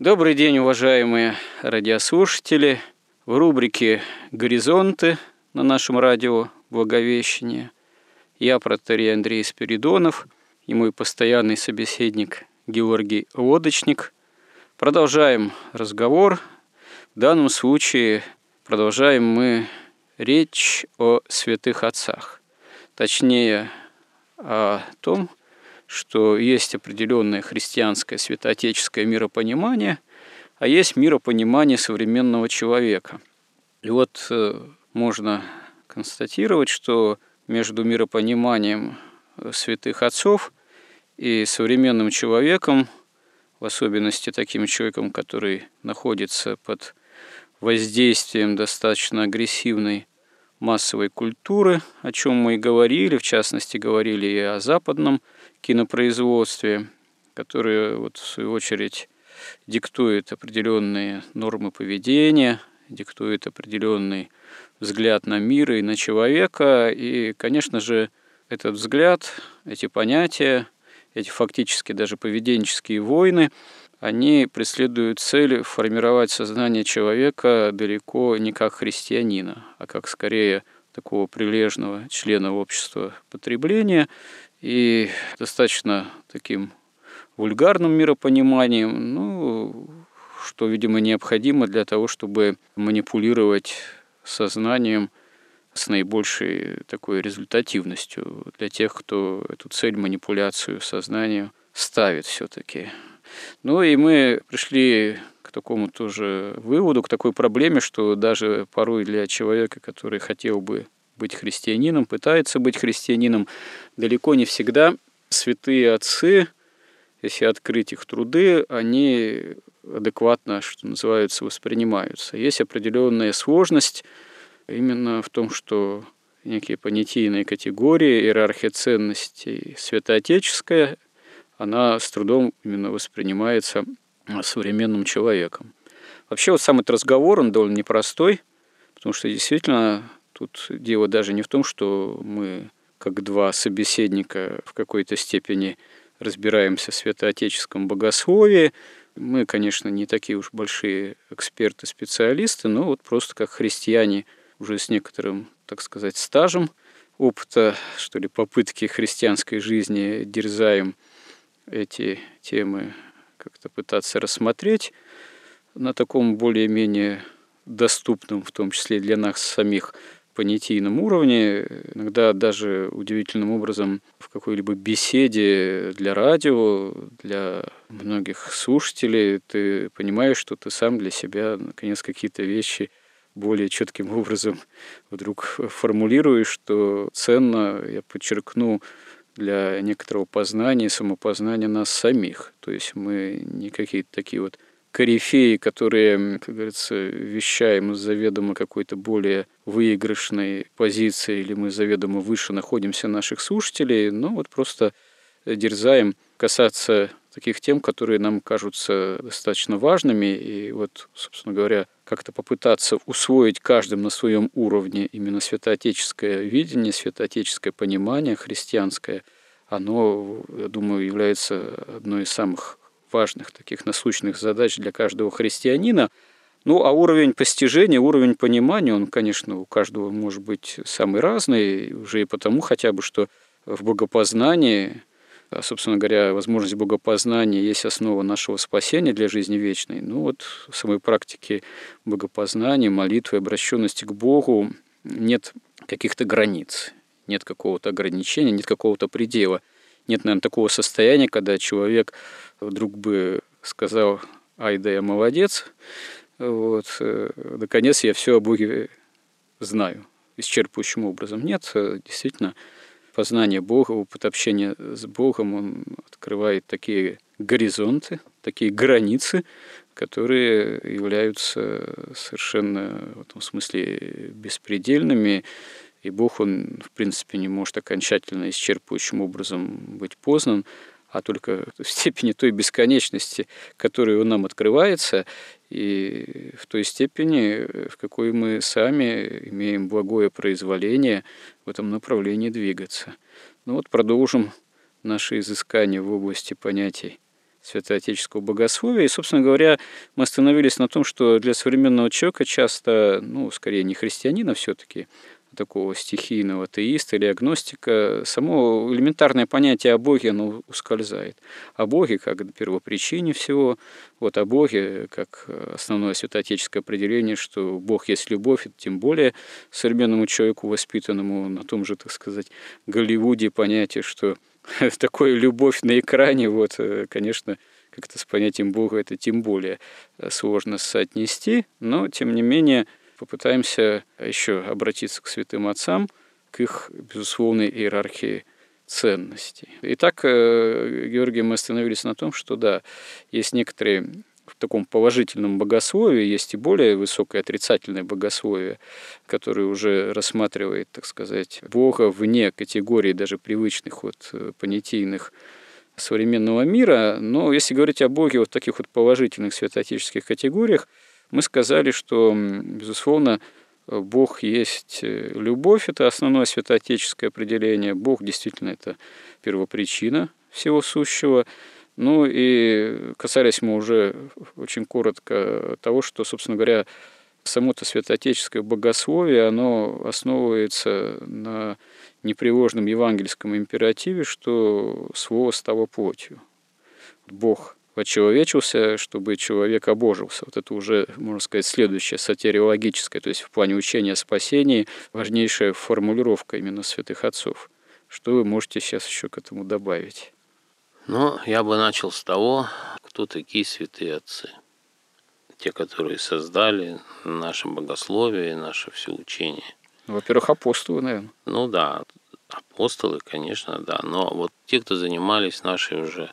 Добрый день, уважаемые радиослушатели. В рубрике «Горизонты» на нашем радио «Благовещение» я, протерей Андрей Спиридонов, и мой постоянный собеседник Георгий Лодочник. Продолжаем разговор. В данном случае продолжаем мы речь о святых отцах. Точнее, о том, что есть определенное христианское святоотеческое миропонимание, а есть миропонимание современного человека. И вот э, можно констатировать, что между миропониманием э, святых отцов и современным человеком, в особенности таким человеком, который находится под воздействием достаточно агрессивной массовой культуры, о чем мы и говорили, в частности, говорили и о западном кинопроизводстве, которое, вот, в свою очередь, диктует определенные нормы поведения, диктует определенный взгляд на мир и на человека. И, конечно же, этот взгляд, эти понятия, эти фактически даже поведенческие войны, они преследуют цель формировать сознание человека далеко не как христианина, а как скорее такого прилежного члена общества потребления и достаточно таким вульгарным миропониманием, ну, что, видимо, необходимо для того, чтобы манипулировать сознанием с наибольшей такой результативностью для тех, кто эту цель, манипуляцию сознанием ставит все-таки. Ну и мы пришли к такому тоже выводу, к такой проблеме, что даже порой для человека, который хотел бы быть христианином, пытается быть христианином, далеко не всегда святые отцы, если открыть их труды, они адекватно, что называется, воспринимаются. Есть определенная сложность именно в том, что некие понятийные категории, иерархия ценностей святоотеческая – она с трудом именно воспринимается современным человеком. Вообще вот сам этот разговор, он довольно непростой, потому что действительно тут дело даже не в том, что мы как два собеседника в какой-то степени разбираемся в святоотеческом богословии. Мы, конечно, не такие уж большие эксперты, специалисты, но вот просто как христиане уже с некоторым, так сказать, стажем опыта, что ли, попытки христианской жизни дерзаем – эти темы как-то пытаться рассмотреть на таком более-менее доступном, в том числе для нас самих, понятийном уровне, иногда даже удивительным образом в какой-либо беседе для радио, для многих слушателей, ты понимаешь, что ты сам для себя, наконец, какие-то вещи более четким образом вдруг формулируешь, что ценно, я подчеркну, для некоторого познания, самопознания нас самих. То есть мы не какие-то такие вот корифеи, которые, как говорится, вещаем заведомо какой-то более выигрышной позиции, или мы заведомо выше находимся наших слушателей, но вот просто дерзаем касаться таких тем, которые нам кажутся достаточно важными. И вот, собственно говоря, как-то попытаться усвоить каждым на своем уровне именно святоотеческое видение, святоотеческое понимание христианское, оно, я думаю, является одной из самых важных таких насущных задач для каждого христианина. Ну, а уровень постижения, уровень понимания, он, конечно, у каждого может быть самый разный, уже и потому хотя бы, что в богопознании, а, собственно говоря, возможность богопознания есть основа нашего спасения для жизни вечной. Ну вот в самой практике богопознания, молитвы, обращенности к Богу нет каких-то границ, нет какого-то ограничения, нет какого-то предела. Нет, наверное, такого состояния, когда человек вдруг бы сказал, ай да я молодец, вот, э, наконец я все о Боге знаю исчерпывающим образом. Нет, э, действительно, познание Бога, опыт общения с Богом, он открывает такие горизонты, такие границы, которые являются совершенно в этом смысле беспредельными, и Бог, он, в принципе, не может окончательно исчерпывающим образом быть познан, а только в степени той бесконечности, которая нам открывается, и в той степени, в какой мы сами имеем благое произволение в этом направлении двигаться. Ну вот продолжим наши изыскания в области понятий святоотеческого богословия. И, собственно говоря, мы остановились на том, что для современного человека часто, ну, скорее не христианина все-таки, такого стихийного атеиста или агностика, само элементарное понятие о Боге оно ускользает. О Боге как первопричине всего, вот о Боге как основное святоотеческое определение, что Бог есть любовь, это тем более современному человеку, воспитанному на том же, так сказать, Голливуде понятие, что такое любовь на экране, вот, конечно, как-то с понятием Бога это тем более сложно соотнести, но, тем не менее, попытаемся еще обратиться к святым отцам, к их безусловной иерархии ценностей. Итак, э, Георгий, мы остановились на том, что да, есть некоторые в таком положительном богословии, есть и более высокое отрицательное богословие, которое уже рассматривает, так сказать, Бога вне категории даже привычных вот э, понятийных современного мира. Но если говорить о Боге вот в таких вот положительных святоотеческих категориях, мы сказали, что, безусловно, Бог есть э, любовь, это основное святоотеческое определение. Бог действительно это первопричина всего сущего. Ну и касались мы уже очень коротко того, что, собственно говоря, само-то святоотеческое богословие, оно основывается на непреложном евангельском императиве, что слово стало плотью. Бог почеловечился, чтобы человек обожился. Вот это уже, можно сказать, следующее сатериологическое, то есть в плане учения о спасении важнейшая формулировка именно святых отцов. Что вы можете сейчас еще к этому добавить? Ну, я бы начал с того, кто такие святые отцы. Те, которые создали наше богословие, наше все учение. Ну, во-первых, апостолы, наверное. Ну да, апостолы, конечно, да. Но вот те, кто занимались нашей уже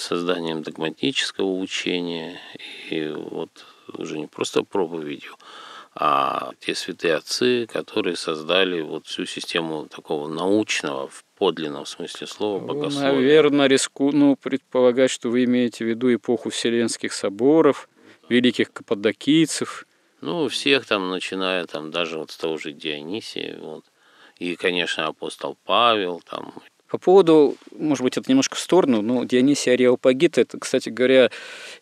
созданием догматического учения и вот уже не просто проповедью, а те святые отцы, которые создали вот всю систему такого научного, в подлинном смысле слова, ну, богословия. Наверное, риску ну, предполагать, что вы имеете в виду эпоху Вселенских соборов, великих каппадокийцев. Ну, всех там, начиная там даже вот с того же Дионисия, вот. И, конечно, апостол Павел, там, по поводу, может быть, это немножко в сторону, но Дионисий Ариопагит, это, кстати говоря,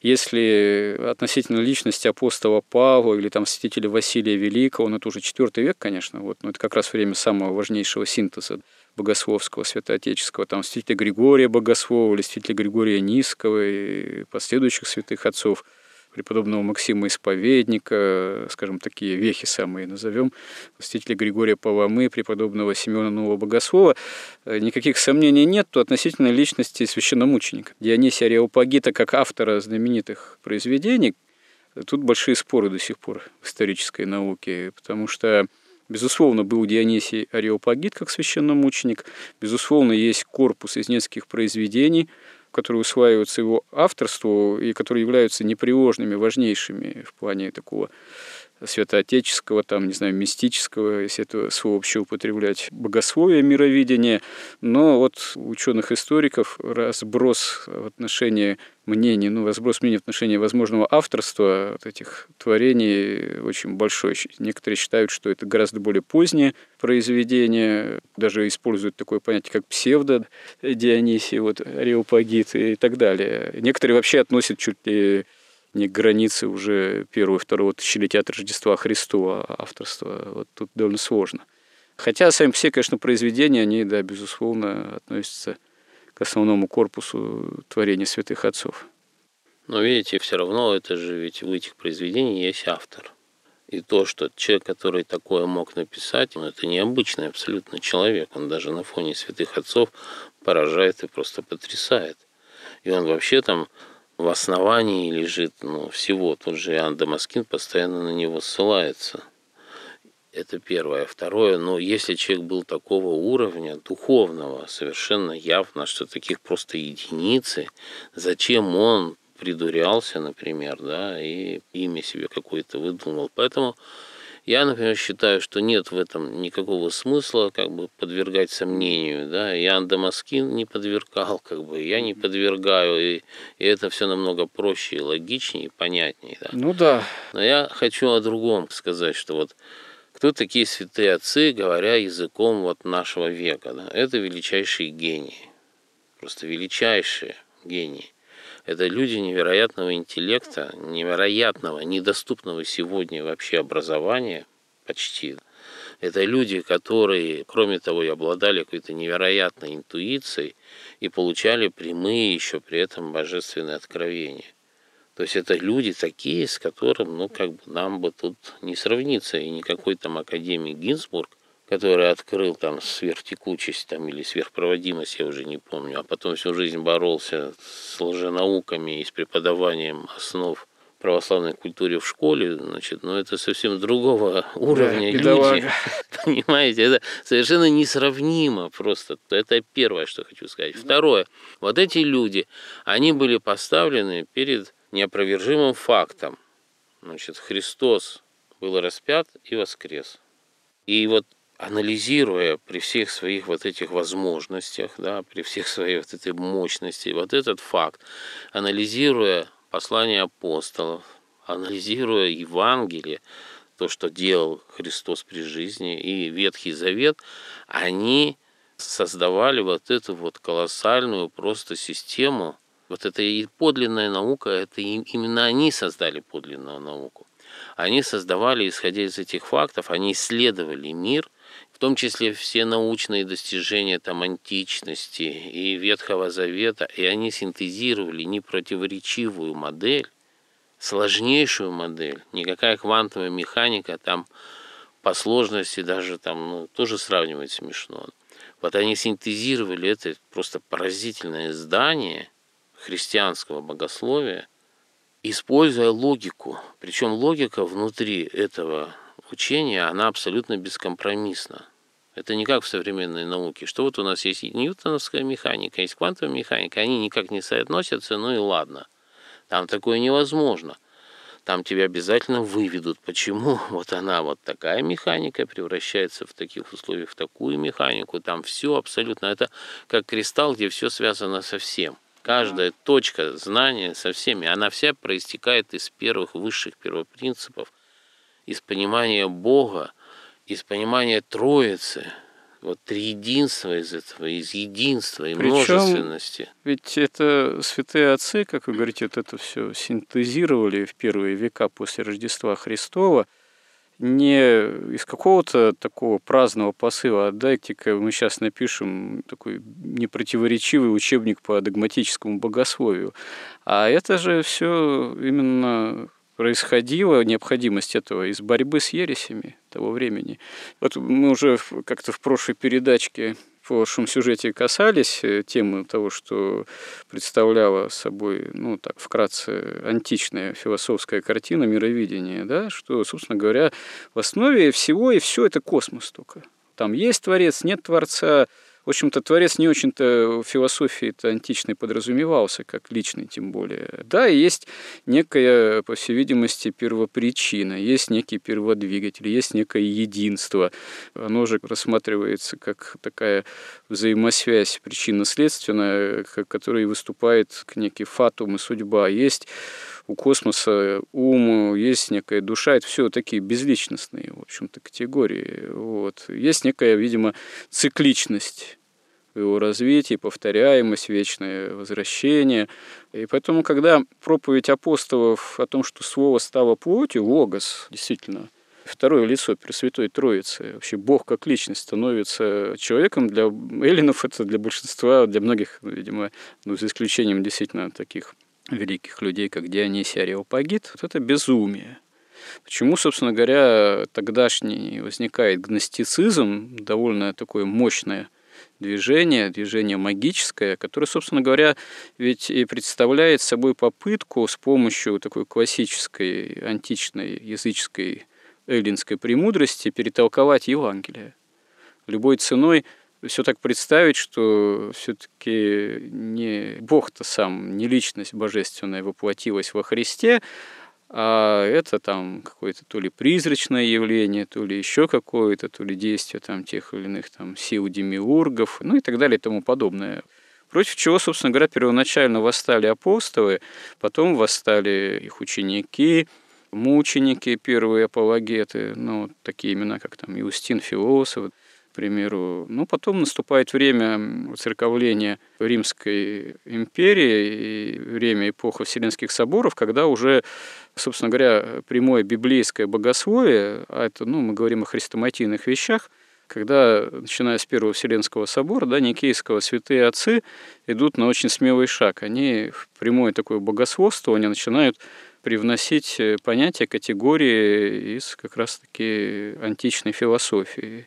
если относительно личности апостола Павла или там святителя Василия Великого, ну, это уже четвертый век, конечно, вот, но это как раз время самого важнейшего синтеза богословского, святоотеческого, там святителя Григория Богослова или святителя Григория Низкого и последующих святых отцов – преподобного Максима Исповедника, скажем, такие вехи самые назовем, святителя Григория Паламы, преподобного Семена Нового Богослова, э, никаких сомнений нет, то относительно личности священномученика. Дионисия Ареопагита как автора знаменитых произведений, тут большие споры до сих пор в исторической науке, потому что Безусловно, был Дионисий Ареопагит как священномученик. Безусловно, есть корпус из нескольких произведений – которые усваиваются его авторству и которые являются непреложными, важнейшими в плане такого святоотеческого, там, не знаю, мистического, если это слово вообще употреблять, богословия мировидения. Но вот ученых-историков разброс в отношении мнений, ну, разброс мнений в отношении возможного авторства вот этих творений очень большой. Некоторые считают, что это гораздо более позднее произведение, даже используют такое понятие, как псевдо Дионисий, вот Ареопагит и так далее. Некоторые вообще относят чуть ли не границы уже первого и второго тысячелетия от Рождества Христова авторства. Вот тут довольно сложно. Хотя сами все, конечно, произведения, они, да, безусловно, относятся к основному корпусу творения святых отцов. Но видите, все равно это же ведь в этих произведениях есть автор. И то, что человек, который такое мог написать, ну, это необычный абсолютно человек. Он даже на фоне святых отцов поражает и просто потрясает. И он вообще там в основании лежит ну, всего. Тот же Иоанн Дамаскин постоянно на него ссылается. Это первое. Второе, но если человек был такого уровня, духовного, совершенно явно, что таких просто единицы, зачем он придурялся, например, да, и имя себе какое-то выдумал. Поэтому я, например, считаю, что нет в этом никакого смысла как бы подвергать сомнению. Да? Иоанн Дамаскин не подвергал, как бы, я не подвергаю, и, и это все намного проще, логичнее, понятнее. Да? Ну да. Но я хочу о другом сказать, что вот кто такие святые отцы, говоря языком вот нашего века? Да? Это величайшие гении, просто величайшие гении. Это люди невероятного интеллекта, невероятного, недоступного сегодня вообще образования почти. Это люди, которые, кроме того, и обладали какой-то невероятной интуицией и получали прямые еще при этом божественные откровения. То есть это люди такие, с которым, ну, как бы нам бы тут не сравниться. И никакой там академик Гинзбург – который открыл там сверхтекучесть там, или сверхпроводимость, я уже не помню, а потом всю жизнь боролся с лженауками и с преподаванием основ православной культуре в школе, значит, но ну, это совсем другого уровня да, люди. Понимаете, это совершенно несравнимо просто. Это первое, что хочу сказать. Второе, вот эти люди, они были поставлены перед неопровержимым фактом. Значит, Христос был распят и воскрес. И вот анализируя при всех своих вот этих возможностях, да, при всех своей вот этой мощности, вот этот факт, анализируя послание апостолов, анализируя Евангелие, то, что делал Христос при жизни, и Ветхий Завет, они создавали вот эту вот колоссальную просто систему. Вот это и подлинная наука, это именно они создали подлинную науку. Они создавали, исходя из этих фактов, они исследовали мир, том числе все научные достижения там, античности и Ветхого Завета, и они синтезировали непротиворечивую модель, сложнейшую модель. Никакая квантовая механика там по сложности даже там, ну, тоже сравнивать смешно. Вот они синтезировали это просто поразительное здание христианского богословия, используя логику. Причем логика внутри этого учения, она абсолютно бескомпромиссна. Это не как в современной науке, что вот у нас есть ньютоновская механика, есть квантовая механика, они никак не соотносятся, ну и ладно. Там такое невозможно. Там тебя обязательно выведут, почему вот она вот такая механика превращается в таких условиях в такую механику. Там все абсолютно, это как кристалл, где все связано со всем. Каждая точка знания со всеми, она вся проистекает из первых высших первопринципов – из понимания Бога, из понимания Троицы, вот триединства из этого, из единства и Причем, множественности. Ведь это святые отцы, как вы говорите, вот это все синтезировали в первые века после Рождества Христова, не из какого-то такого праздного посыла, а дайте-ка мы сейчас напишем такой непротиворечивый учебник по догматическому богословию. А это же все именно происходила необходимость этого из борьбы с ересями того времени. Вот мы уже как-то в прошлой передачке в прошлом сюжете касались э, темы того, что представляла собой, ну так, вкратце, античная философская картина мировидения, да, что, собственно говоря, в основе всего и все это космос только. Там есть Творец, нет Творца, в общем-то, Творец не очень-то в философии-то античной подразумевался, как личный тем более. Да, есть некая, по всей видимости, первопричина, есть некий перводвигатель, есть некое единство. Оно же рассматривается как такая взаимосвязь причинно-следственная, которая выступает некий фатум и судьба. Есть у космоса ум, есть некая душа, это все такие безличностные, в общем-то, категории. Вот. Есть некая, видимо, цикличность его развитии, повторяемость, вечное возвращение. И поэтому, когда проповедь апостолов о том, что Слово стало плотью, логос, действительно, второе лицо Пресвятой Троицы. Вообще Бог как личность становится человеком. Для эллинов это для большинства, для многих, видимо, ну, за исключением действительно таких великих людей, как Дионисий Ареопагит, вот это безумие. Почему, собственно говоря, тогдашний возникает гностицизм, довольно такое мощное движение, движение магическое, которое, собственно говоря, ведь и представляет собой попытку с помощью такой классической античной языческой эллинской премудрости перетолковать Евангелие. Любой ценой все так представить, что все-таки не Бог-то сам, не личность божественная воплотилась во Христе, а это там какое-то то ли призрачное явление, то ли еще какое-то, то ли действие там тех или иных там сил демиургов, ну и так далее и тому подобное. Против чего, собственно говоря, первоначально восстали апостолы, потом восстали их ученики, мученики, первые апологеты, ну, такие имена, как там Иустин Философ, примеру. Ну, потом наступает время церковления Римской империи и время эпоха Вселенских соборов, когда уже, собственно говоря, прямое библейское богословие, а это, ну, мы говорим о хрестоматийных вещах, когда, начиная с Первого Вселенского собора, да, Никейского, святые отцы идут на очень смелый шаг. Они в прямое такое богословство, они начинают привносить понятия, категории из как раз-таки античной философии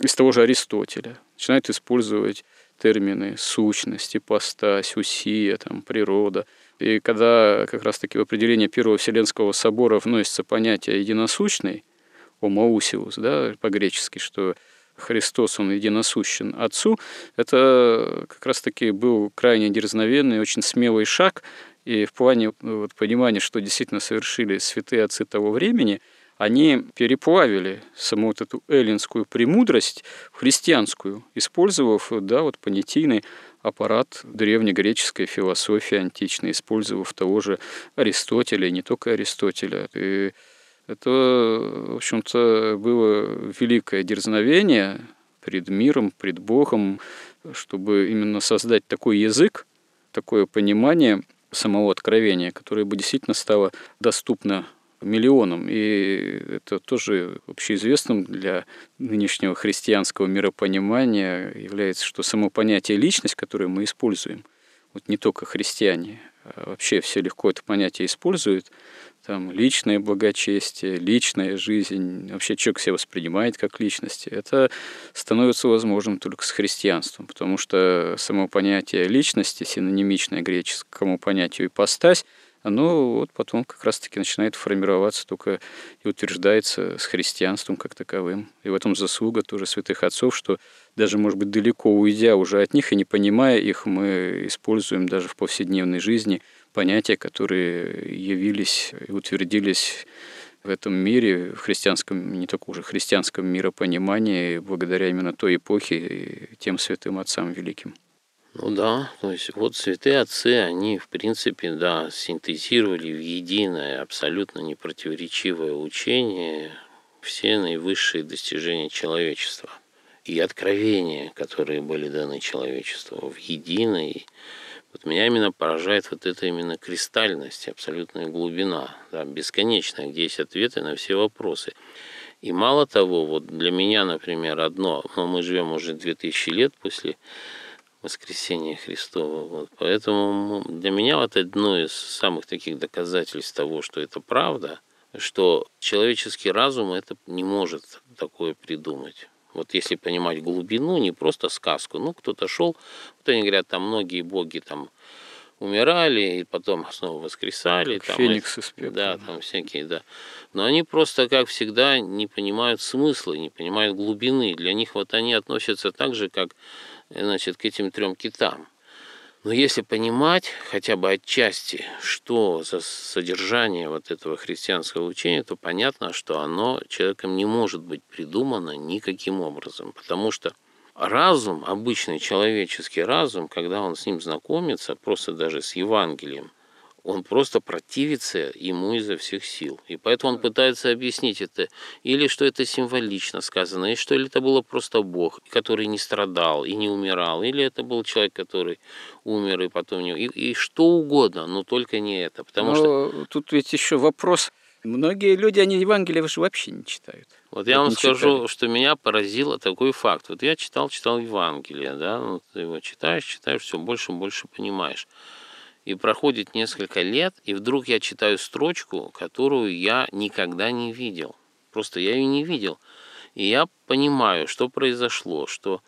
из того же Аристотеля. Начинают использовать термины сущность, ипостась, усия, там, природа. И когда как раз-таки в определение Первого Вселенского собора вносится понятие единосущный, омоусиус, да, по-гречески, что Христос, он единосущен Отцу, это как раз-таки был крайне дерзновенный, очень смелый шаг, и в плане вот, понимания, что действительно совершили святые отцы того времени – они переплавили саму вот эту эллинскую премудрость в христианскую, использовав да, вот понятийный аппарат древнегреческой философии античной, использовав того же Аристотеля, и не только Аристотеля. И это, в общем-то, было великое дерзновение пред миром, пред Богом, чтобы именно создать такой язык, такое понимание самого откровения, которое бы действительно стало доступно миллионам. И это тоже общеизвестным для нынешнего христианского миропонимания является, что само понятие личность, которое мы используем, вот не только христиане, а вообще все легко это понятие используют, там личное благочестие, личная жизнь, вообще человек себя воспринимает как личность, это становится возможным только с христианством, потому что само понятие личности, синонимичное греческому понятию ипостась, оно вот потом как раз-таки начинает формироваться только и утверждается с христианством как таковым. И в этом заслуга тоже святых отцов, что даже, может быть, далеко уйдя уже от них и не понимая их, мы используем даже в повседневной жизни понятия, которые явились и утвердились в этом мире, в христианском, не только уже христианском миропонимании, благодаря именно той эпохе и тем святым отцам великим. Ну да, то есть вот святые отцы, они в принципе, да, синтезировали в единое, абсолютно непротиворечивое учение все наивысшие достижения человечества и откровения, которые были даны человечеству в единой. Вот меня именно поражает вот эта именно кристальность, абсолютная глубина, да, бесконечная, где есть ответы на все вопросы. И мало того, вот для меня, например, одно, но мы живем уже 2000 лет после воскресения Христова. Вот. Поэтому для меня вот одно из самых таких доказательств того, что это правда, что человеческий разум это не может такое придумать. Вот если понимать глубину, не просто сказку. Ну, кто-то шел, вот они говорят, там многие боги там умирали и потом снова воскресали. Как там, Феникс из пепла. Да, там всякие, да. Но они просто, как всегда, не понимают смысла, не понимают глубины. Для них вот они относятся так же, как значит, к этим трем китам. Но если понимать хотя бы отчасти, что за содержание вот этого христианского учения, то понятно, что оно человеком не может быть придумано никаким образом. Потому что разум, обычный человеческий разум, когда он с ним знакомится, просто даже с Евангелием, он просто противится ему изо всех сил. И поэтому он пытается объяснить это, или что это символично сказано, и что ли это было просто Бог, который не страдал и не умирал, или это был человек, который умер и потом не... И, и что угодно, но только не это. Потому но что... тут ведь еще вопрос. Многие люди, они Евангелие же вообще не читают. Вот я вам скажу, читали. что меня поразило такой факт. Вот я читал, читал Евангелие, да, вот ты его читаешь, читаешь, все больше и больше понимаешь. И проходит несколько лет, и вдруг я читаю строчку, которую я никогда не видел. Просто я ее не видел. И я понимаю, что произошло, что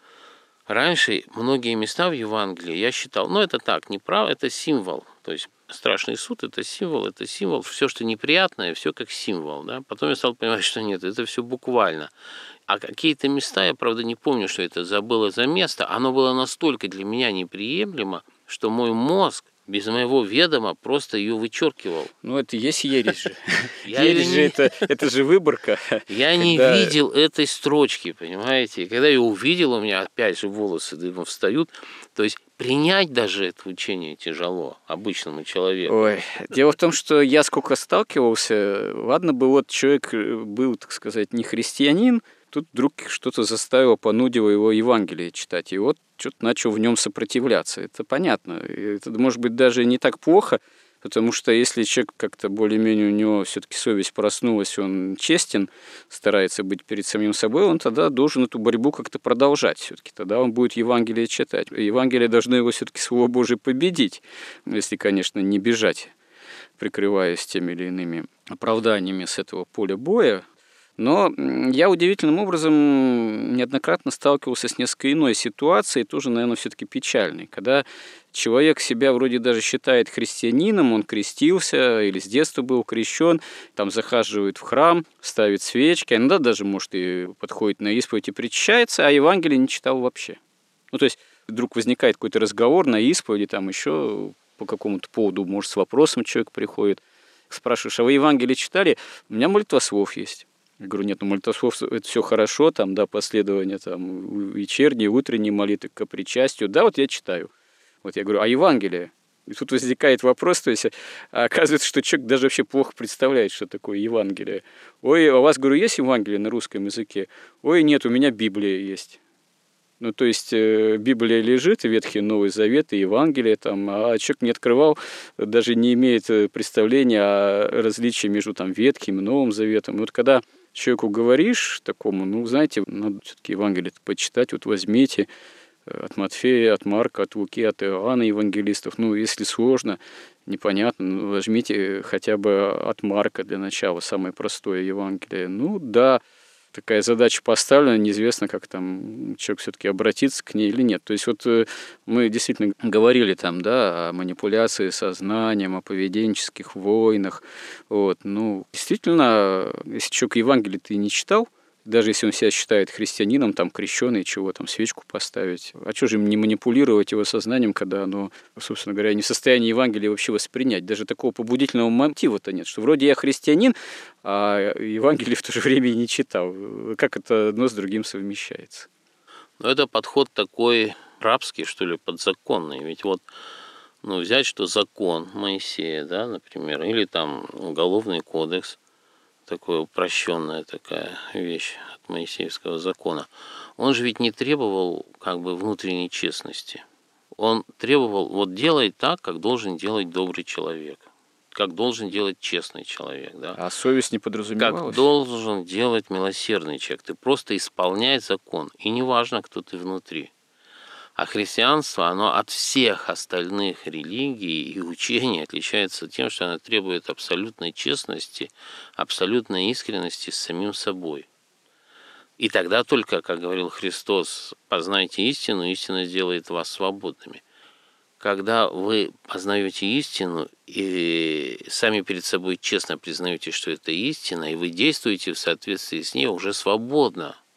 раньше многие места в Евангелии я считал, ну это так, неправ, это символ. То есть страшный суд это символ, это символ, все, что неприятное, все как символ. Да? Потом я стал понимать, что нет, это все буквально. А какие-то места, я правда не помню, что это забыло за место, оно было настолько для меня неприемлемо, что мой мозг без моего ведома просто ее вычеркивал. Ну, это есть ересь же. Ересь же это, это же выборка. Я не видел этой строчки, понимаете? когда я увидел, у меня опять же волосы дымом встают. То есть принять даже это учение тяжело обычному человеку. Ой, дело в том, что я сколько сталкивался, ладно бы вот человек был, так сказать, не христианин, Тут вдруг что-то заставило, понудило его Евангелие читать. И вот что-то начал в нем сопротивляться. Это понятно. Это может быть даже не так плохо, потому что если человек как-то более-менее у него все-таки совесть проснулась, он честен, старается быть перед самим собой, он тогда должен эту борьбу как-то продолжать все-таки. Тогда он будет Евангелие читать. Евангелие должно его все-таки Слово Божие победить, если, конечно, не бежать прикрываясь теми или иными оправданиями с этого поля боя, но я удивительным образом неоднократно сталкивался с несколько иной ситуацией, тоже, наверное, все-таки печальной, когда человек себя вроде даже считает христианином, он крестился или с детства был крещен, там захаживает в храм, ставит свечки, иногда даже, может, и подходит на исповедь и причащается, а Евангелие не читал вообще. Ну, то есть вдруг возникает какой-то разговор на исповеди, там еще по какому-то поводу, может, с вопросом человек приходит, спрашиваешь, а вы Евангелие читали? У меня молитва слов есть. Я говорю, нет, ну молитвослов это все хорошо, там, да, последование там вечерней, утренней молитвы к причастию. Да, вот я читаю. Вот я говорю, а Евангелие? И тут возникает вопрос, то есть а оказывается, что человек даже вообще плохо представляет, что такое Евангелие. Ой, а у вас, говорю, есть Евангелие на русском языке? Ой, нет, у меня Библия есть. Ну, то есть э, Библия лежит, Ветхий Новый Завет и Евангелие, там, а человек не открывал, даже не имеет э, представления о различии между там, Ветхим и Новым Заветом. И вот когда человеку говоришь такому, ну, знаете, надо все-таки Евангелие почитать, вот возьмите э, от Матфея, от Марка, от Луки, от Иоанна евангелистов. Ну, если сложно, непонятно, ну, возьмите хотя бы от Марка для начала, самое простое Евангелие. Ну, да, такая задача поставлена, неизвестно, как там человек все-таки обратится к ней или нет. То есть вот э, мы действительно говорили там, да, о манипуляции сознанием, о поведенческих войнах. Вот. Ну, действительно, если человек Евангелие ты не читал, даже если он себя считает христианином, там, крещеный, чего там, свечку поставить. А что же им не манипулировать его сознанием, когда оно, собственно говоря, не в состоянии Евангелия вообще воспринять? Даже такого побудительного мотива-то нет, что вроде я христианин, а Евангелие в то же время и не читал. Как это одно с другим совмещается? Ну, это подход такой рабский, что ли, подзаконный. Ведь вот ну, взять, что закон Моисея, да, например, или там уголовный кодекс – такая упрощенная такая вещь от Моисеевского закона. Он же ведь не требовал как бы внутренней честности. Он требовал, вот делай так, как должен делать добрый человек как должен делать честный человек. Да? А совесть не подразумевалась? Как должен делать милосердный человек. Ты просто исполняй закон. И неважно, кто ты внутри. А христианство, оно от всех остальных религий и учений отличается тем, что оно требует абсолютной честности, абсолютной искренности с самим собой. И тогда только, как говорил Христос, познайте истину, истина сделает вас свободными. Когда вы познаете истину и сами перед собой честно признаете, что это истина, и вы действуете в соответствии с ней уже свободно –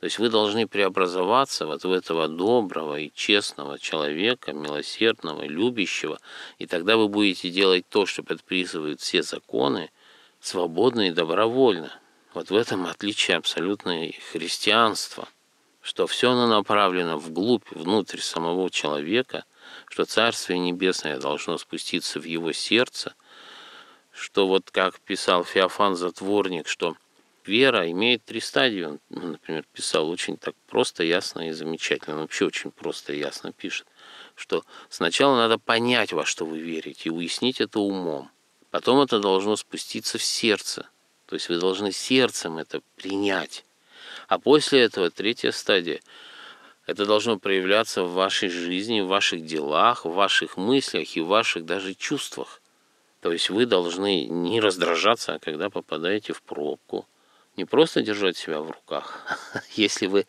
То есть вы должны преобразоваться вот в этого доброго и честного человека, милосердного, любящего, и тогда вы будете делать то, что предписывают все законы, свободно и добровольно. Вот в этом отличие абсолютное христианства, что все оно направлено вглубь, внутрь самого человека, что Царствие Небесное должно спуститься в его сердце, что вот как писал Феофан Затворник, что – вера имеет три стадии. Он, ну, например, писал очень так просто, ясно и замечательно. Он вообще очень просто и ясно пишет, что сначала надо понять, во что вы верите, и уяснить это умом. Потом это должно спуститься в сердце. То есть вы должны сердцем это принять. А после этого третья стадия – это должно проявляться в вашей жизни, в ваших делах, в ваших мыслях и в ваших даже чувствах. То есть вы должны не раздражаться, а когда попадаете в пробку – не просто держать себя в руках. Если вы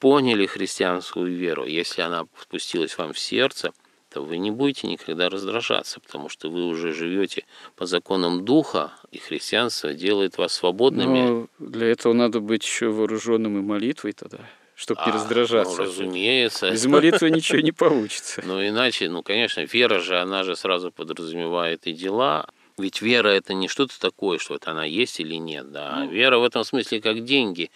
поняли христианскую веру, если она спустилась вам в сердце, то вы не будете никогда раздражаться, потому что вы уже живете по законам Духа, и христианство делает вас свободными. Но для этого надо быть еще вооруженным и молитвой тогда, чтобы а, не раздражаться. Ну, разумеется. Без молитвы ничего не получится. Ну, иначе, ну, конечно, вера же, она же сразу подразумевает и дела, ведь вера это не что-то такое, что вот она есть или нет. Да. Ну, вера в этом смысле как деньги.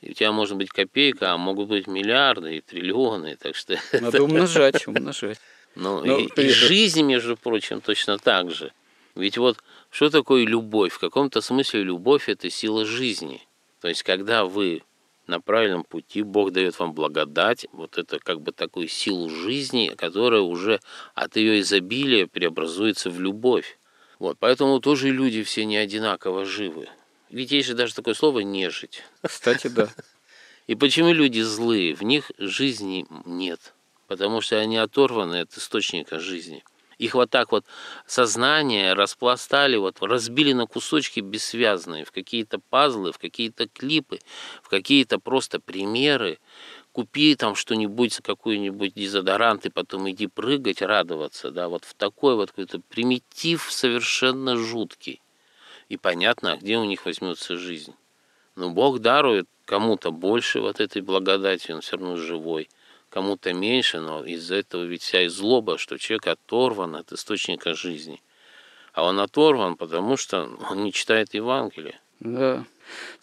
И у тебя может быть копейка, а могут быть миллиарды и триллионы. Так что Надо умножать, умножать. Ну, Но, и, и жизнь, между прочим, точно так же. Ведь вот что такое любовь? В каком-то смысле любовь – это сила жизни. То есть, когда вы на правильном пути, Бог дает вам благодать, вот это как бы такую силу жизни, которая уже от ее изобилия преобразуется в любовь. Вот, поэтому тоже люди все не одинаково живы. Ведь есть же даже такое слово «нежить». Кстати, да. И почему люди злые? В них жизни нет. Потому что они оторваны от источника жизни. Их вот так вот сознание распластали, вот разбили на кусочки бессвязные, в какие-то пазлы, в какие-то клипы, в какие-то просто примеры, купи там что-нибудь, какой-нибудь дезодорант, и потом иди прыгать, радоваться, да, вот в такой вот какой-то примитив совершенно жуткий. И понятно, а где у них возьмется жизнь. Но Бог дарует кому-то больше вот этой благодати, он все равно живой, кому-то меньше, но из-за этого ведь вся и злоба, что человек оторван от источника жизни. А он оторван, потому что он не читает Евангелие. Да.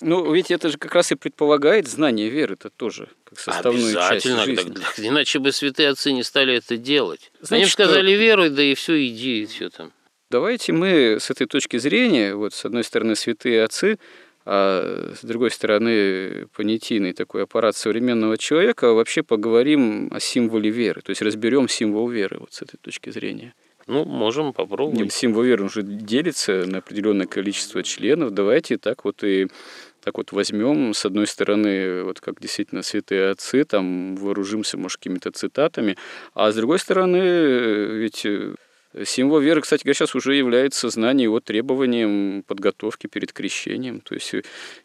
Ну, ведь это же как раз и предполагает знание веры, это тоже как составную часть жизни. Так, иначе бы святые отцы не стали это делать. Значит, Они сказали что... веруй, да и все, иди, и все там. Давайте мы с этой точки зрения, вот с одной стороны святые отцы, а с другой стороны понятийный такой аппарат современного человека, вообще поговорим о символе веры, то есть разберем символ веры вот с этой точки зрения. Ну, можем попробовать. Нет, символ веры уже делится на определенное количество членов. Давайте так вот и так вот возьмем, с одной стороны, вот как действительно святые отцы, там вооружимся, может, какими-то цитатами, а с другой стороны, ведь Символ веры, кстати говоря, сейчас уже является знание его требованием подготовки перед крещением. То есть,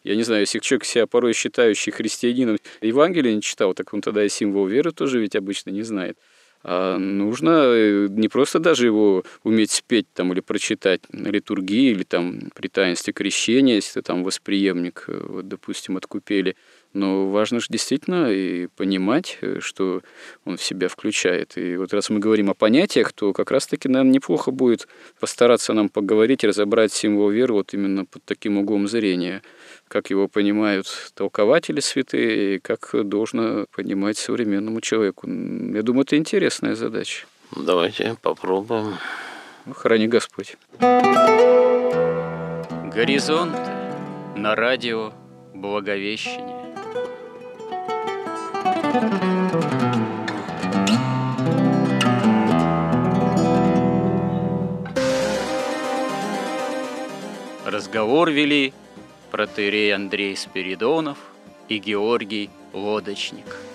я не знаю, если человек себя порой считающий христианином, Евангелие не читал, так он тогда и символ веры тоже ведь обычно не знает. А нужно э, не просто даже его уметь спеть там, или прочитать на литургии, или там при таинстве крещения, если ты там восприемник, э, вот, допустим, от купели, но важно же действительно и понимать, э, что он в себя включает. И вот раз мы говорим о понятиях, то как раз-таки, наверное, неплохо будет постараться нам поговорить, разобрать символ веры вот именно под таким углом зрения – как его понимают толкователи святые, и как должно понимать современному человеку. Я думаю, это интересная задача. Давайте попробуем. Ну, храни Господь. Горизонт на радио Благовещение. Разговор вели протеерей Андрей Спиридонов и Георгий Лодочник –